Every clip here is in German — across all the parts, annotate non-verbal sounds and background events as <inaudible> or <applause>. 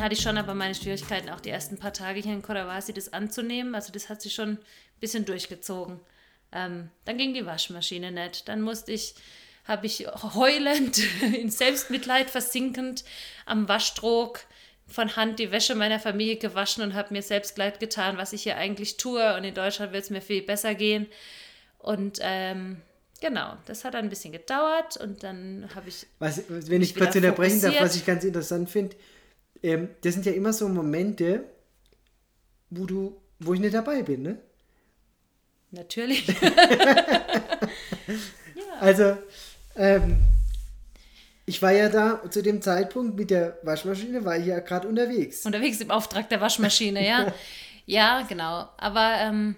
dann hatte ich schon aber meine Schwierigkeiten, auch die ersten paar Tage hier in Kodawasi das anzunehmen. Also das hat sich schon ein bisschen durchgezogen. Ähm, dann ging die Waschmaschine nicht. Dann musste ich, habe ich heulend, <laughs> in Selbstmitleid versinkend am Waschtrog von Hand die Wäsche meiner Familie gewaschen und habe mir selbst leid getan, was ich hier eigentlich tue. Und in Deutschland wird es mir viel besser gehen. Und ähm, genau, das hat ein bisschen gedauert und dann habe ich. Was, wenn ich kurz unterbrechen darf, was ich ganz interessant finde, ähm, das sind ja immer so Momente, wo du, wo ich nicht dabei bin, ne? Natürlich. <laughs> ja. Also, ähm, ich war ja da zu dem Zeitpunkt mit der Waschmaschine, war ich ja gerade unterwegs. Unterwegs im Auftrag der Waschmaschine, ja. <laughs> ja, genau. Aber ähm,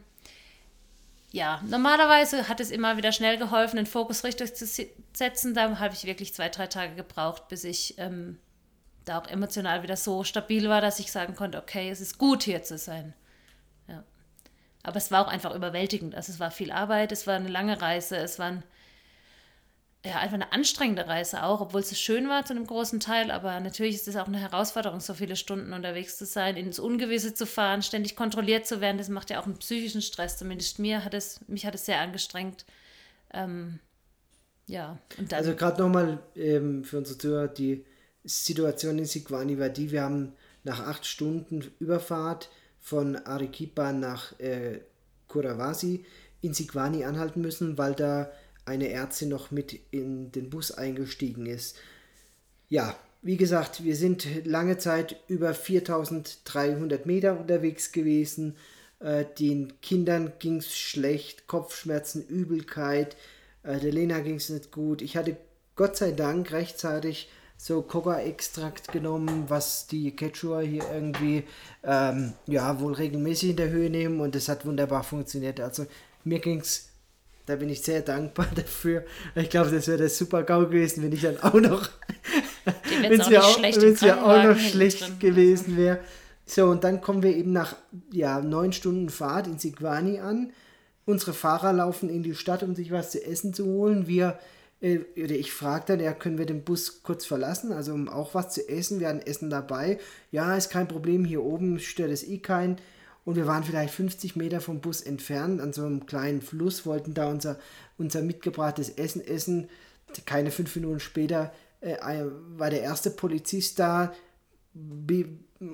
ja, normalerweise hat es immer wieder schnell geholfen, den Fokus richtig zu setzen. Da habe ich wirklich zwei, drei Tage gebraucht, bis ich ähm, da auch emotional wieder so stabil war, dass ich sagen konnte, okay, es ist gut hier zu sein. Ja. Aber es war auch einfach überwältigend. Also es war viel Arbeit, es war eine lange Reise, es war ein, ja, einfach eine anstrengende Reise auch, obwohl es schön war zu einem großen Teil. Aber natürlich ist es auch eine Herausforderung, so viele Stunden unterwegs zu sein, ins Ungewisse zu fahren, ständig kontrolliert zu werden. Das macht ja auch einen psychischen Stress. Zumindest mir hat es, mich hat es sehr angestrengt. Ähm, ja, Also gerade nochmal ähm, für unsere Zuhörer, die Situation in Sikwani war die, wir haben nach acht Stunden Überfahrt von Arequipa nach äh, Kurawasi in Sikwani anhalten müssen, weil da eine Ärztin noch mit in den Bus eingestiegen ist. Ja, wie gesagt, wir sind lange Zeit über 4300 Meter unterwegs gewesen. Äh, den Kindern ging es schlecht, Kopfschmerzen, Übelkeit. Äh, der Lena ging es nicht gut. Ich hatte Gott sei Dank rechtzeitig so Coca-Extrakt genommen, was die Quechua hier irgendwie ähm, ja wohl regelmäßig in der Höhe nehmen und das hat wunderbar funktioniert. Also mir ging es, da bin ich sehr dankbar <laughs> dafür. Ich glaube, das wäre das super GAU gewesen, wenn ich dann auch noch, wenn es ja auch, ja auch noch schlecht drin. gewesen wäre. So, und dann kommen wir eben nach ja, neun Stunden Fahrt in Sigwani an. Unsere Fahrer laufen in die Stadt, um sich was zu essen zu holen. Wir oder ich frage dann, ja, können wir den Bus kurz verlassen, also um auch was zu essen, wir hatten Essen dabei. Ja, ist kein Problem, hier oben stört es eh keinen. Und wir waren vielleicht 50 Meter vom Bus entfernt, an so einem kleinen Fluss, wollten da unser, unser mitgebrachtes Essen essen. Keine fünf Minuten später äh, war der erste Polizist da,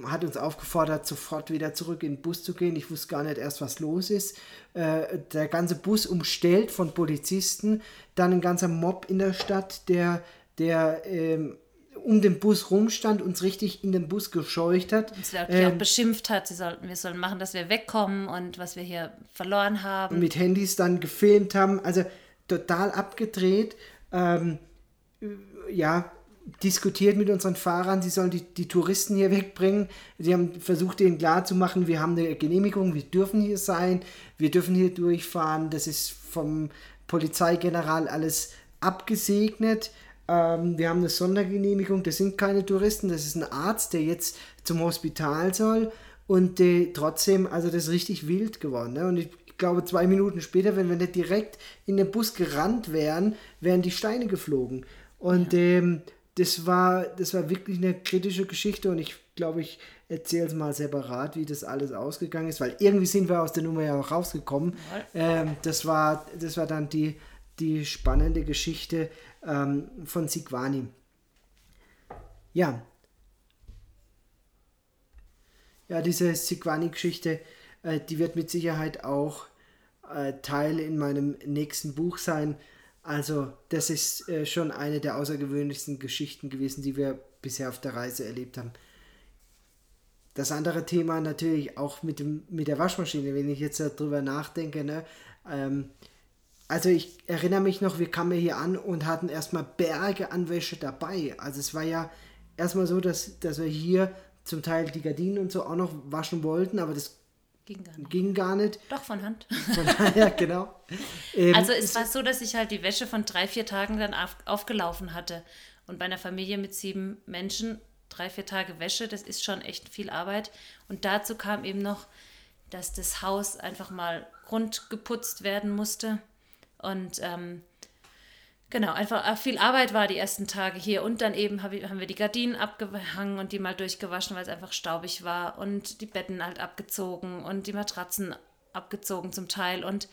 hat uns aufgefordert, sofort wieder zurück in den Bus zu gehen. Ich wusste gar nicht erst, was los ist. Äh, der ganze Bus umstellt von Polizisten, dann ein ganzer Mob in der Stadt, der, der ähm, um den Bus rumstand, uns richtig in den Bus gescheucht hat. Uns ähm, auch beschimpft hat, sie sollten, wir sollen machen, dass wir wegkommen und was wir hier verloren haben. Mit Handys dann gefilmt haben, also total abgedreht. Ähm, ja, diskutiert mit unseren Fahrern, sie sollen die, die Touristen hier wegbringen. Sie haben versucht, ihnen klarzumachen, wir haben eine Genehmigung, wir dürfen hier sein, wir dürfen hier durchfahren. Das ist vom Polizeigeneral alles abgesegnet. Ähm, wir haben eine Sondergenehmigung, das sind keine Touristen, das ist ein Arzt, der jetzt zum Hospital soll. Und äh, trotzdem, also das ist richtig wild geworden. Ne? Und ich glaube, zwei Minuten später, wenn wir nicht direkt in den Bus gerannt wären, wären die Steine geflogen. Und ja. ähm, das war, das war wirklich eine kritische Geschichte und ich glaube, ich erzähle es mal separat, wie das alles ausgegangen ist, weil irgendwie sind wir aus der Nummer ja auch rausgekommen. Ähm, das, war, das war dann die, die spannende Geschichte ähm, von Sigwani. Ja. Ja, diese Sigwani-Geschichte, äh, die wird mit Sicherheit auch äh, Teil in meinem nächsten Buch sein. Also, das ist äh, schon eine der außergewöhnlichsten Geschichten gewesen, die wir bisher auf der Reise erlebt haben. Das andere Thema natürlich auch mit, dem, mit der Waschmaschine, wenn ich jetzt darüber nachdenke. Ne? Ähm, also ich erinnere mich noch, wir kamen hier an und hatten erstmal Berge an Wäsche dabei. Also es war ja erstmal so, dass, dass wir hier zum Teil die Gardinen und so auch noch waschen wollten, aber das Ging gar nicht. Ging gar nicht. Doch, von Hand. Von, ja, genau. Ähm, also es war so, dass ich halt die Wäsche von drei, vier Tagen dann auf, aufgelaufen hatte. Und bei einer Familie mit sieben Menschen, drei, vier Tage Wäsche, das ist schon echt viel Arbeit. Und dazu kam eben noch, dass das Haus einfach mal grundgeputzt werden musste. Und ähm, Genau, einfach äh, viel Arbeit war die ersten Tage hier und dann eben hab ich, haben wir die Gardinen abgehangen und die mal durchgewaschen, weil es einfach staubig war und die Betten halt abgezogen und die Matratzen abgezogen zum Teil und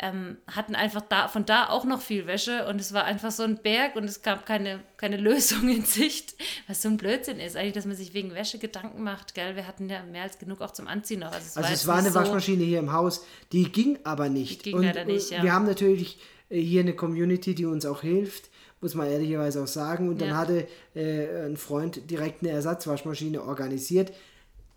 ähm, hatten einfach da, von da auch noch viel Wäsche und es war einfach so ein Berg und es gab keine, keine Lösung in Sicht, was so ein Blödsinn ist eigentlich, dass man sich wegen Wäsche Gedanken macht, gell? Wir hatten ja mehr als genug auch zum Anziehen noch. Also es also war, es war eine so, Waschmaschine hier im Haus, die ging aber nicht. Die ging und, leider nicht, ja. Wir haben natürlich hier eine Community, die uns auch hilft, muss man ehrlicherweise auch sagen. Und dann ja. hatte äh, ein Freund direkt eine Ersatzwaschmaschine organisiert.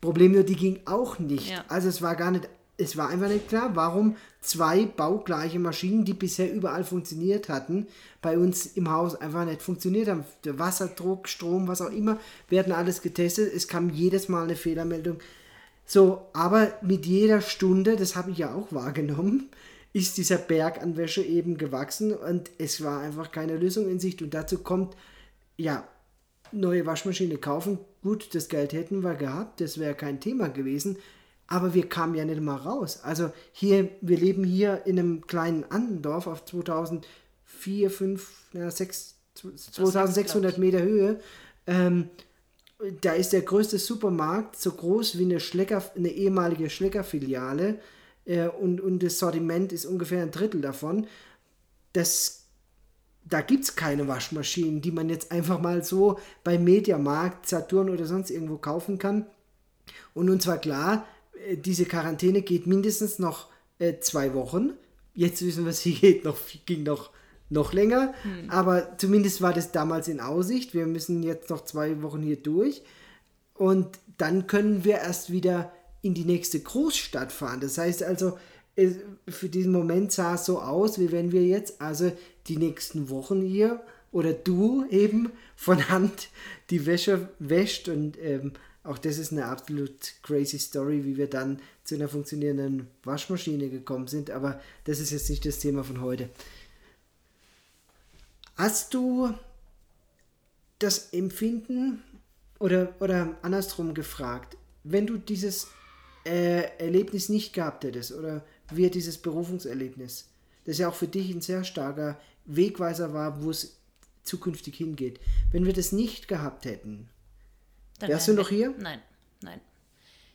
Problem nur, die ging auch nicht. Ja. Also es war gar nicht, es war einfach nicht klar, warum zwei baugleiche Maschinen, die bisher überall funktioniert hatten, bei uns im Haus einfach nicht funktioniert haben. Der Wasserdruck, Strom, was auch immer, werden alles getestet. Es kam jedes Mal eine Fehlermeldung. So, aber mit jeder Stunde, das habe ich ja auch wahrgenommen, ist dieser Berg an Wäsche eben gewachsen und es war einfach keine Lösung in Sicht. Und dazu kommt, ja, neue Waschmaschine kaufen. Gut, das Geld hätten wir gehabt, das wäre kein Thema gewesen. Aber wir kamen ja nicht mal raus. Also hier, wir leben hier in einem kleinen Andendorf auf 2004, 5, ja, 6, 2600 Meter Höhe. Ähm, da ist der größte Supermarkt so groß wie eine, Schlecker, eine ehemalige Schlecker-Filiale äh, und, und das Sortiment ist ungefähr ein Drittel davon. Das, da gibt es keine Waschmaschinen, die man jetzt einfach mal so bei Mediamarkt, Saturn oder sonst irgendwo kaufen kann. Und uns war klar, äh, diese Quarantäne geht mindestens noch äh, zwei Wochen. Jetzt wissen wir, <laughs> sie geht noch, ging noch, noch länger. Hm. Aber zumindest war das damals in Aussicht. Wir müssen jetzt noch zwei Wochen hier durch. Und dann können wir erst wieder in die nächste Großstadt fahren. Das heißt also, für diesen Moment sah es so aus, wie wenn wir jetzt also die nächsten Wochen hier oder du eben von Hand die Wäsche wäscht und ähm, auch das ist eine absolut crazy Story, wie wir dann zu einer funktionierenden Waschmaschine gekommen sind, aber das ist jetzt nicht das Thema von heute. Hast du das Empfinden oder, oder andersrum gefragt, wenn du dieses äh, Erlebnis nicht gehabt hättest oder wir dieses Berufungserlebnis, das ja auch für dich ein sehr starker Wegweiser war, wo es zukünftig hingeht. Wenn wir das nicht gehabt hätten, Dann wärst du noch wir, hier? Nein, nein.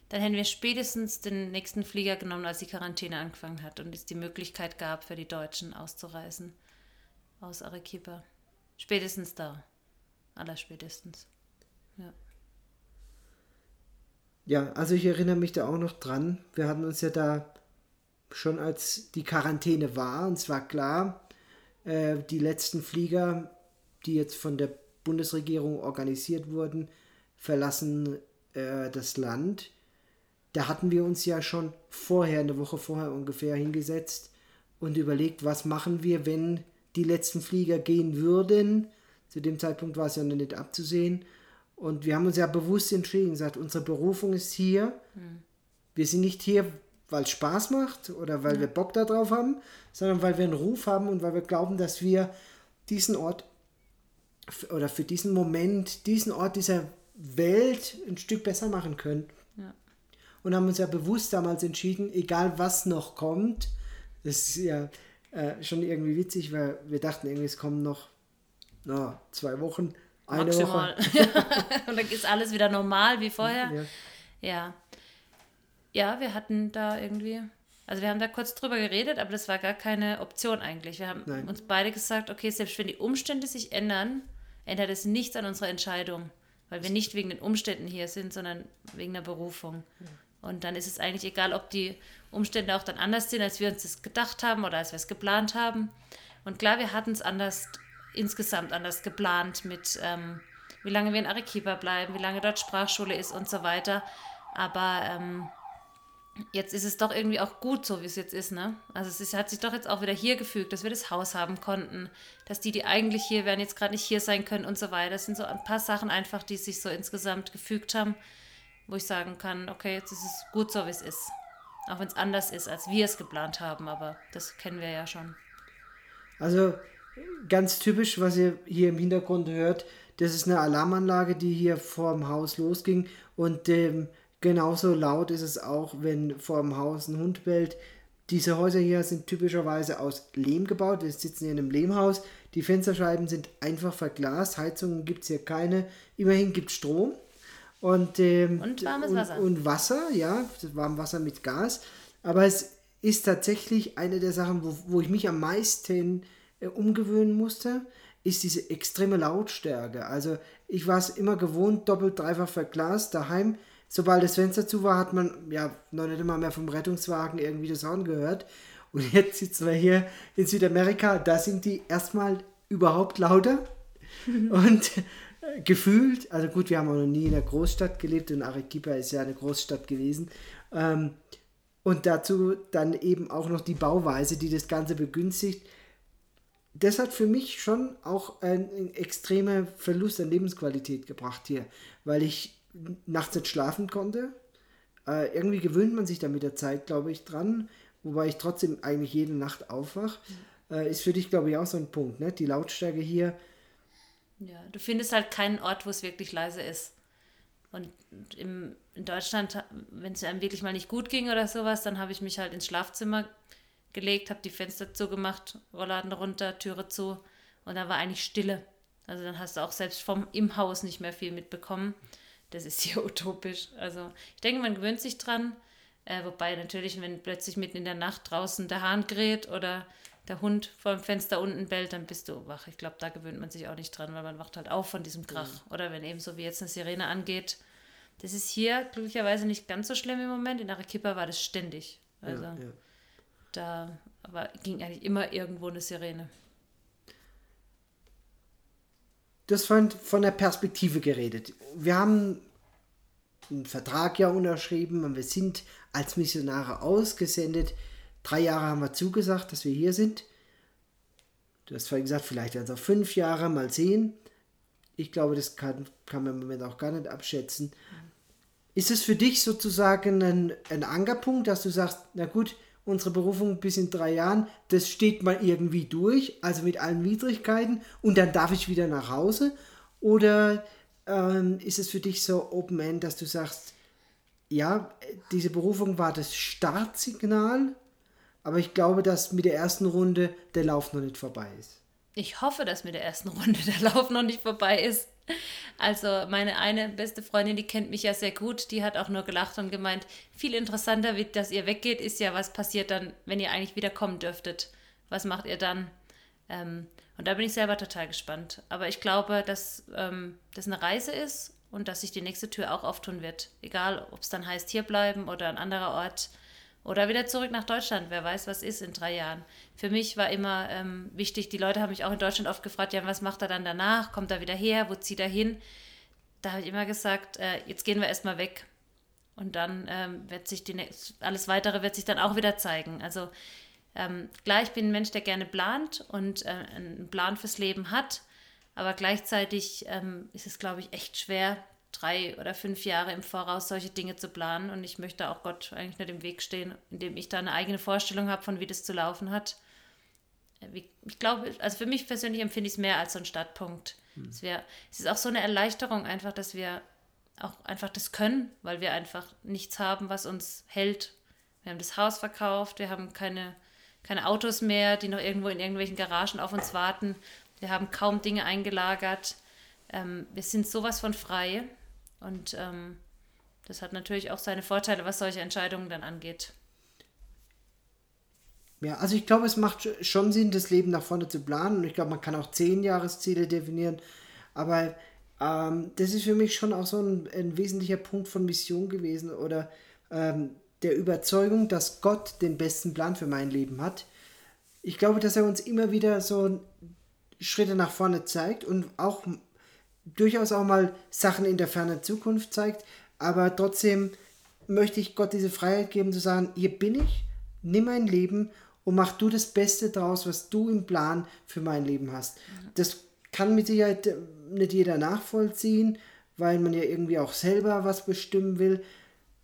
Dann hätten wir spätestens den nächsten Flieger genommen, als die Quarantäne angefangen hat und es die Möglichkeit gab, für die Deutschen auszureisen aus Arequipa. Spätestens da. Allerspätestens. Ja. Ja, also ich erinnere mich da auch noch dran. Wir hatten uns ja da schon als die Quarantäne war, und zwar klar, äh, die letzten Flieger, die jetzt von der Bundesregierung organisiert wurden, verlassen äh, das Land. Da hatten wir uns ja schon vorher, eine Woche vorher ungefähr, hingesetzt und überlegt, was machen wir, wenn die letzten Flieger gehen würden. Zu dem Zeitpunkt war es ja noch nicht abzusehen. Und wir haben uns ja bewusst entschieden, gesagt, unsere Berufung ist hier. Mhm. Wir sind nicht hier, weil es Spaß macht oder weil mhm. wir Bock darauf haben, sondern weil wir einen Ruf haben und weil wir glauben, dass wir diesen Ort oder für diesen Moment, diesen Ort dieser Welt ein Stück besser machen können. Ja. Und haben uns ja bewusst damals entschieden, egal was noch kommt, das ist ja äh, schon irgendwie witzig, weil wir dachten irgendwie, es kommen noch no, zwei Wochen, eine Maximal. <laughs> Und dann ist alles wieder normal wie vorher. Ja. ja. Ja, wir hatten da irgendwie. Also wir haben da kurz drüber geredet, aber das war gar keine Option eigentlich. Wir haben Nein. uns beide gesagt, okay, selbst wenn die Umstände sich ändern, ändert es nichts an unserer Entscheidung. Weil wir nicht wegen den Umständen hier sind, sondern wegen der Berufung. Und dann ist es eigentlich egal, ob die Umstände auch dann anders sind, als wir uns das gedacht haben oder als wir es geplant haben. Und klar, wir hatten es anders insgesamt anders geplant mit, ähm, wie lange wir in Arequipa bleiben, wie lange dort Sprachschule ist und so weiter. Aber ähm, jetzt ist es doch irgendwie auch gut so, wie es jetzt ist. Ne? Also es ist, hat sich doch jetzt auch wieder hier gefügt, dass wir das Haus haben konnten, dass die, die eigentlich hier wären, jetzt gerade nicht hier sein können und so weiter. Das sind so ein paar Sachen einfach, die sich so insgesamt gefügt haben, wo ich sagen kann, okay, jetzt ist es gut so, wie es ist. Auch wenn es anders ist, als wir es geplant haben, aber das kennen wir ja schon. Also ganz typisch, was ihr hier im Hintergrund hört, das ist eine Alarmanlage, die hier vor dem Haus losging und ähm, genauso laut ist es auch, wenn vor dem Haus ein Hund bellt. Diese Häuser hier sind typischerweise aus Lehm gebaut. Wir sitzen hier in einem Lehmhaus. Die Fensterscheiben sind einfach verglast. Heizungen gibt es hier keine. Immerhin gibt es Strom. Und, ähm, Und warmes und, Wasser. Und Wasser, ja, warmes Wasser mit Gas. Aber es ist tatsächlich eine der Sachen, wo, wo ich mich am meisten umgewöhnen musste, ist diese extreme Lautstärke. Also ich war es immer gewohnt, doppelt, dreifach verglast daheim. Sobald das Fenster zu war, hat man ja noch nicht immer mehr vom Rettungswagen irgendwie das Horn gehört. Und <laughs> jetzt sitzen wir hier in Südamerika, da sind die erstmal überhaupt lauter. <laughs> Und äh, gefühlt, also gut, wir haben auch noch nie in einer Großstadt gelebt und Arequipa ist ja eine Großstadt gewesen. Ähm, und dazu dann eben auch noch die Bauweise, die das Ganze begünstigt. Das hat für mich schon auch einen extremen Verlust an Lebensqualität gebracht hier, weil ich nachts nicht schlafen konnte. Äh, irgendwie gewöhnt man sich da mit der Zeit, glaube ich, dran, wobei ich trotzdem eigentlich jede Nacht aufwach. Äh, ist für dich, glaube ich, auch so ein Punkt, ne? Die Lautstärke hier. Ja, du findest halt keinen Ort, wo es wirklich leise ist. Und im, in Deutschland, wenn es einem wirklich mal nicht gut ging oder sowas, dann habe ich mich halt ins Schlafzimmer gelegt, habe die Fenster zugemacht, Rollladen runter, Türe zu und dann war eigentlich Stille. Also dann hast du auch selbst vom im Haus nicht mehr viel mitbekommen. Das ist <laughs> hier utopisch. Also ich denke, man gewöhnt sich dran. Äh, wobei natürlich, wenn plötzlich mitten in der Nacht draußen der Hahn kräht oder der Hund vor dem Fenster unten bellt, dann bist du wach. Ich glaube, da gewöhnt man sich auch nicht dran, weil man wacht halt auf von diesem Krach. Oder wenn eben so wie jetzt eine Sirene angeht. Das ist hier glücklicherweise nicht ganz so schlimm im Moment. In Arequipa war das ständig. Also Ja, ja. Da aber ging eigentlich immer irgendwo eine Sirene. Du hast vorhin von der Perspektive geredet. Wir haben einen Vertrag ja unterschrieben und wir sind als Missionare ausgesendet. Drei Jahre haben wir zugesagt, dass wir hier sind. Du hast vorhin gesagt, vielleicht auch fünf Jahre, mal sehen. Ich glaube, das kann, kann man im Moment auch gar nicht abschätzen. Ist es für dich sozusagen ein, ein Ankerpunkt, dass du sagst, na gut, unsere Berufung bis in drei Jahren, das steht mal irgendwie durch, also mit allen Widrigkeiten, und dann darf ich wieder nach Hause? Oder ähm, ist es für dich so Open End, dass du sagst, ja, diese Berufung war das Startsignal, aber ich glaube, dass mit der ersten Runde der Lauf noch nicht vorbei ist. Ich hoffe, dass mit der ersten Runde der Lauf noch nicht vorbei ist. Also meine eine beste Freundin, die kennt mich ja sehr gut, die hat auch nur gelacht und gemeint, viel interessanter, wie dass ihr weggeht, ist ja, was passiert dann, wenn ihr eigentlich wieder kommen dürftet. Was macht ihr dann? Ähm, und da bin ich selber total gespannt. Aber ich glaube, dass ähm, das eine Reise ist und dass sich die nächste Tür auch auftun wird. Egal, ob es dann heißt, hier bleiben oder ein anderer Ort. Oder wieder zurück nach Deutschland. Wer weiß, was ist in drei Jahren. Für mich war immer ähm, wichtig, die Leute haben mich auch in Deutschland oft gefragt, ja, was macht er dann danach? Kommt er wieder her? Wo zieht er hin? Da habe ich immer gesagt, äh, jetzt gehen wir erstmal weg. Und dann ähm, wird sich die, alles Weitere wird sich dann auch wieder zeigen. Also ähm, klar, ich bin ein Mensch, der gerne plant und äh, einen Plan fürs Leben hat. Aber gleichzeitig ähm, ist es, glaube ich, echt schwer, drei oder fünf Jahre im Voraus solche Dinge zu planen. Und ich möchte auch Gott eigentlich nicht im Weg stehen, indem ich da eine eigene Vorstellung habe, von wie das zu laufen hat. Äh, Ich glaube, also für mich persönlich empfinde ich es mehr als so ein Startpunkt. Es, wär, es ist auch so eine Erleichterung einfach, dass wir auch einfach das können, weil wir einfach nichts haben, was uns hält. Wir haben das Haus verkauft, wir haben keine, keine Autos mehr, die noch irgendwo in irgendwelchen Garagen auf uns warten. Wir haben kaum Dinge eingelagert. Ähm, wir sind sowas von frei und ähm, das hat natürlich auch seine Vorteile, was solche Entscheidungen dann angeht. Ja, also ich glaube, es macht sch- schon Sinn, das Leben nach vorne zu planen. Und ich glaube, man kann auch zehn Jahresziele definieren. Aber ähm, das ist für mich schon auch so ein, ein wesentlicher Punkt von Mission gewesen oder ähm, der Überzeugung, dass Gott den besten Plan für mein Leben hat. Ich glaube, dass er uns immer wieder so Schritte nach vorne zeigt und auch durchaus auch mal Sachen in der fernen Zukunft zeigt. Aber trotzdem möchte ich Gott diese Freiheit geben, zu sagen, hier bin ich, nimm mein Leben und mach du das Beste draus, was du im Plan für mein Leben hast. Das kann mit Sicherheit äh, nicht jeder nachvollziehen, weil man ja irgendwie auch selber was bestimmen will.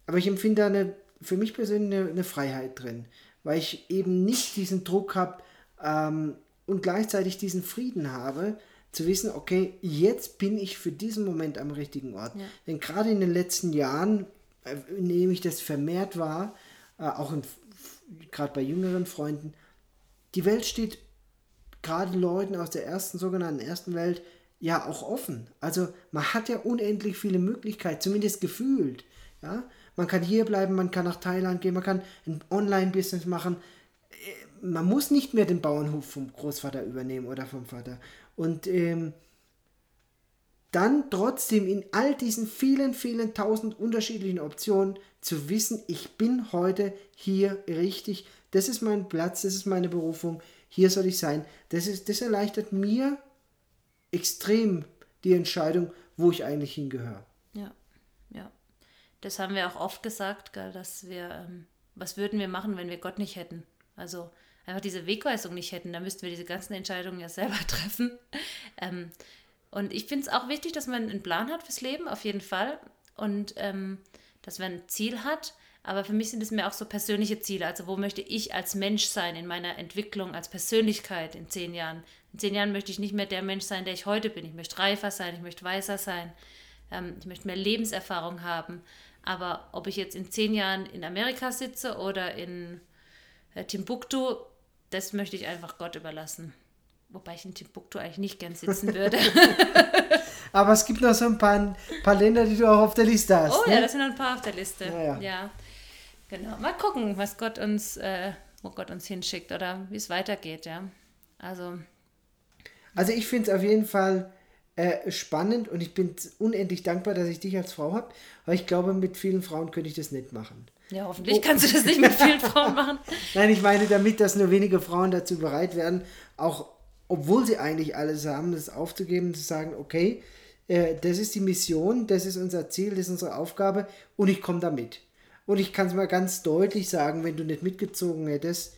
Aber ich empfinde da eine, für mich persönlich eine, eine Freiheit drin, weil ich eben nicht diesen Druck habe ähm, und gleichzeitig diesen Frieden habe, zu wissen, okay, jetzt bin ich für diesen Moment am richtigen Ort. Ja. Denn gerade in den letzten Jahren äh, nehme ich das vermehrt wahr, äh, auch gerade bei jüngeren Freunden, die Welt steht gerade Leuten aus der ersten, sogenannten ersten Welt ja auch offen. Also man hat ja unendlich viele Möglichkeiten, zumindest gefühlt. Ja? Man kann hier bleiben, man kann nach Thailand gehen, man kann ein Online-Business machen. Äh, man muss nicht mehr den Bauernhof vom Großvater übernehmen oder vom Vater. Und ähm, dann trotzdem in all diesen vielen, vielen tausend unterschiedlichen Optionen zu wissen, ich bin heute hier richtig, das ist mein Platz, das ist meine Berufung, hier soll ich sein. Das, ist, das erleichtert mir extrem die Entscheidung, wo ich eigentlich hingehöre. Ja, ja. Das haben wir auch oft gesagt, dass wir, ähm, was würden wir machen, wenn wir Gott nicht hätten? Also einfach diese Wegweisung nicht hätten, dann müssten wir diese ganzen Entscheidungen ja selber <laughs> treffen. ähm, und ich finde es auch wichtig, dass man einen Plan hat fürs Leben, auf jeden Fall. Und ähm, dass man ein Ziel hat. Aber für mich sind es mehr auch so persönliche Ziele. Also wo möchte ich als Mensch sein in meiner Entwicklung, als Persönlichkeit in zehn Jahren? In zehn Jahren möchte ich nicht mehr der Mensch sein, der ich heute bin. Ich möchte reifer sein, ich möchte weiser sein, ähm, ich möchte mehr Lebenserfahrung haben. Aber ob ich jetzt in zehn Jahren in Amerika sitze oder in äh, Timbuktu, das möchte ich einfach Gott überlassen. Wobei ich in Timbuktu eigentlich nicht gern sitzen würde. <laughs> Aber es gibt noch so ein paar, paar Länder, die du auch auf der Liste hast. Oh ne? ja, das sind noch ein paar auf der Liste. Ja, ja. ja. Genau. Mal gucken, was Gott uns, äh, wo Gott uns hinschickt oder wie es weitergeht, ja. Also. Also ich finde es auf jeden Fall äh, spannend und ich bin unendlich dankbar, dass ich dich als Frau habe, weil ich glaube, mit vielen Frauen könnte ich das nicht machen. Ja, hoffentlich oh. kannst du das nicht mit vielen Frauen machen. <laughs> Nein, ich meine damit, dass nur wenige Frauen dazu bereit werden, auch obwohl sie eigentlich alles haben, das aufzugeben, zu sagen, okay, äh, das ist die Mission, das ist unser Ziel, das ist unsere Aufgabe und ich komme damit. Und ich kann es mal ganz deutlich sagen, wenn du nicht mitgezogen hättest,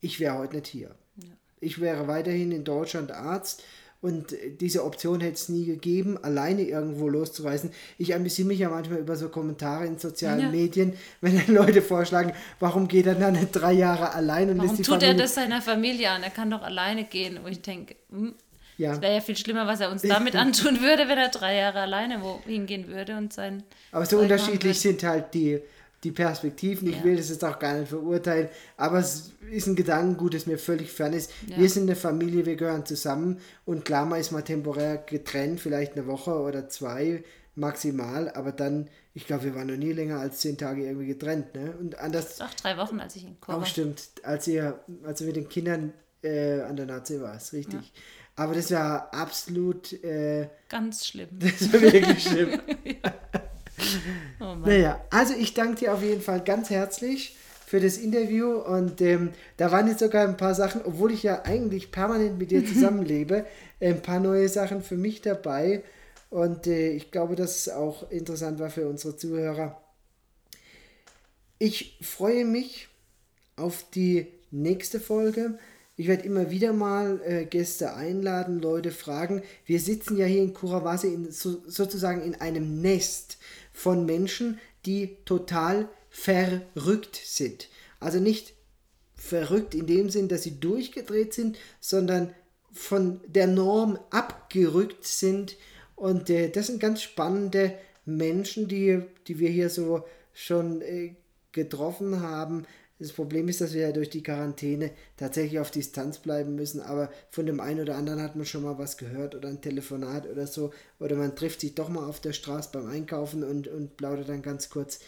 ich wäre heute nicht hier. Ja. Ich wäre weiterhin in Deutschland Arzt und diese Option hätte es nie gegeben, alleine irgendwo loszureisen. Ich amüsiere mich ja manchmal über so Kommentare in sozialen ja. Medien, wenn dann Leute vorschlagen, warum geht er dann nicht <laughs> drei Jahre allein und warum lässt die tut Familie... er das seiner Familie an? Er kann doch alleine gehen. Und ich denke, hm, ja. Es wäre ja viel schlimmer, was er uns damit <laughs> antun würde, wenn er drei Jahre alleine wohin gehen würde und sein. Aber so unterschiedlich sind halt die, die Perspektiven. Ich ja. will das jetzt auch gar nicht verurteilen, aber es ist ein Gedankengut, das mir völlig fern ist. Ja. Wir sind eine Familie, wir gehören zusammen und klar, man ist mal temporär getrennt, vielleicht eine Woche oder zwei maximal, aber dann, ich glaube, wir waren noch nie länger als zehn Tage irgendwie getrennt. Ne? Und anders. Ach, drei Wochen, als ich in Chor Auch stimmt, als ihr, als du mit den Kindern äh, an der Nazi warst, richtig. Ja. Aber das war absolut. Äh, Ganz schlimm. Das war wirklich schlimm. <laughs> oh naja, also ich danke dir auf jeden Fall ganz herzlich für das Interview und ähm, da waren jetzt sogar ein paar Sachen, obwohl ich ja eigentlich permanent mit dir <laughs> zusammenlebe, ein paar neue Sachen für mich dabei und äh, ich glaube, dass es auch interessant war für unsere Zuhörer. Ich freue mich auf die nächste Folge. Ich werde immer wieder mal äh, Gäste einladen, Leute fragen. Wir sitzen ja hier in Kurawasi in, so, sozusagen in einem Nest von Menschen, die total verrückt sind. Also nicht verrückt in dem Sinn, dass sie durchgedreht sind, sondern von der Norm abgerückt sind. Und äh, das sind ganz spannende Menschen, die, die wir hier so schon äh, getroffen haben. Das Problem ist, dass wir ja durch die Quarantäne tatsächlich auf Distanz bleiben müssen, aber von dem einen oder anderen hat man schon mal was gehört oder ein Telefonat oder so. Oder man trifft sich doch mal auf der Straße beim Einkaufen und, und plaudert dann ganz kurz.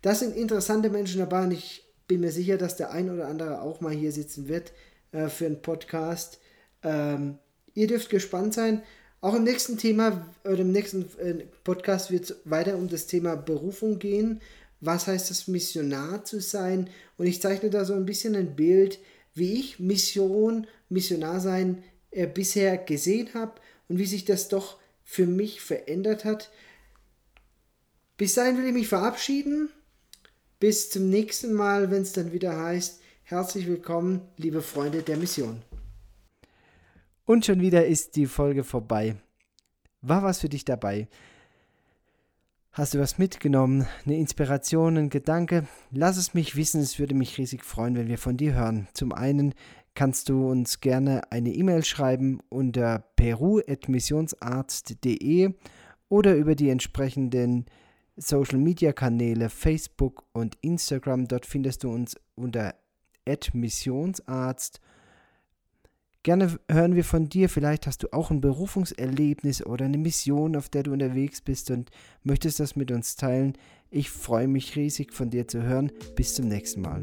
Das sind interessante Menschen dabei und ich bin mir sicher, dass der ein oder andere auch mal hier sitzen wird äh, für einen Podcast. Ähm, ihr dürft gespannt sein. Auch im nächsten Thema oder im nächsten äh, Podcast wird es weiter um das Thema Berufung gehen was heißt es, Missionar zu sein. Und ich zeichne da so ein bisschen ein Bild, wie ich Mission, Missionar sein äh, bisher gesehen habe und wie sich das doch für mich verändert hat. Bis dahin will ich mich verabschieden. Bis zum nächsten Mal, wenn es dann wieder heißt, herzlich willkommen, liebe Freunde der Mission. Und schon wieder ist die Folge vorbei. War was für dich dabei? Hast du was mitgenommen? Eine Inspiration, ein Gedanke? Lass es mich wissen, es würde mich riesig freuen, wenn wir von dir hören. Zum einen kannst du uns gerne eine E-Mail schreiben unter peru.missionsarzt.de oder über die entsprechenden Social Media Kanäle, Facebook und Instagram. Dort findest du uns unter Missionsarzt. Gerne hören wir von dir. Vielleicht hast du auch ein Berufungserlebnis oder eine Mission, auf der du unterwegs bist und möchtest das mit uns teilen. Ich freue mich riesig von dir zu hören. Bis zum nächsten Mal.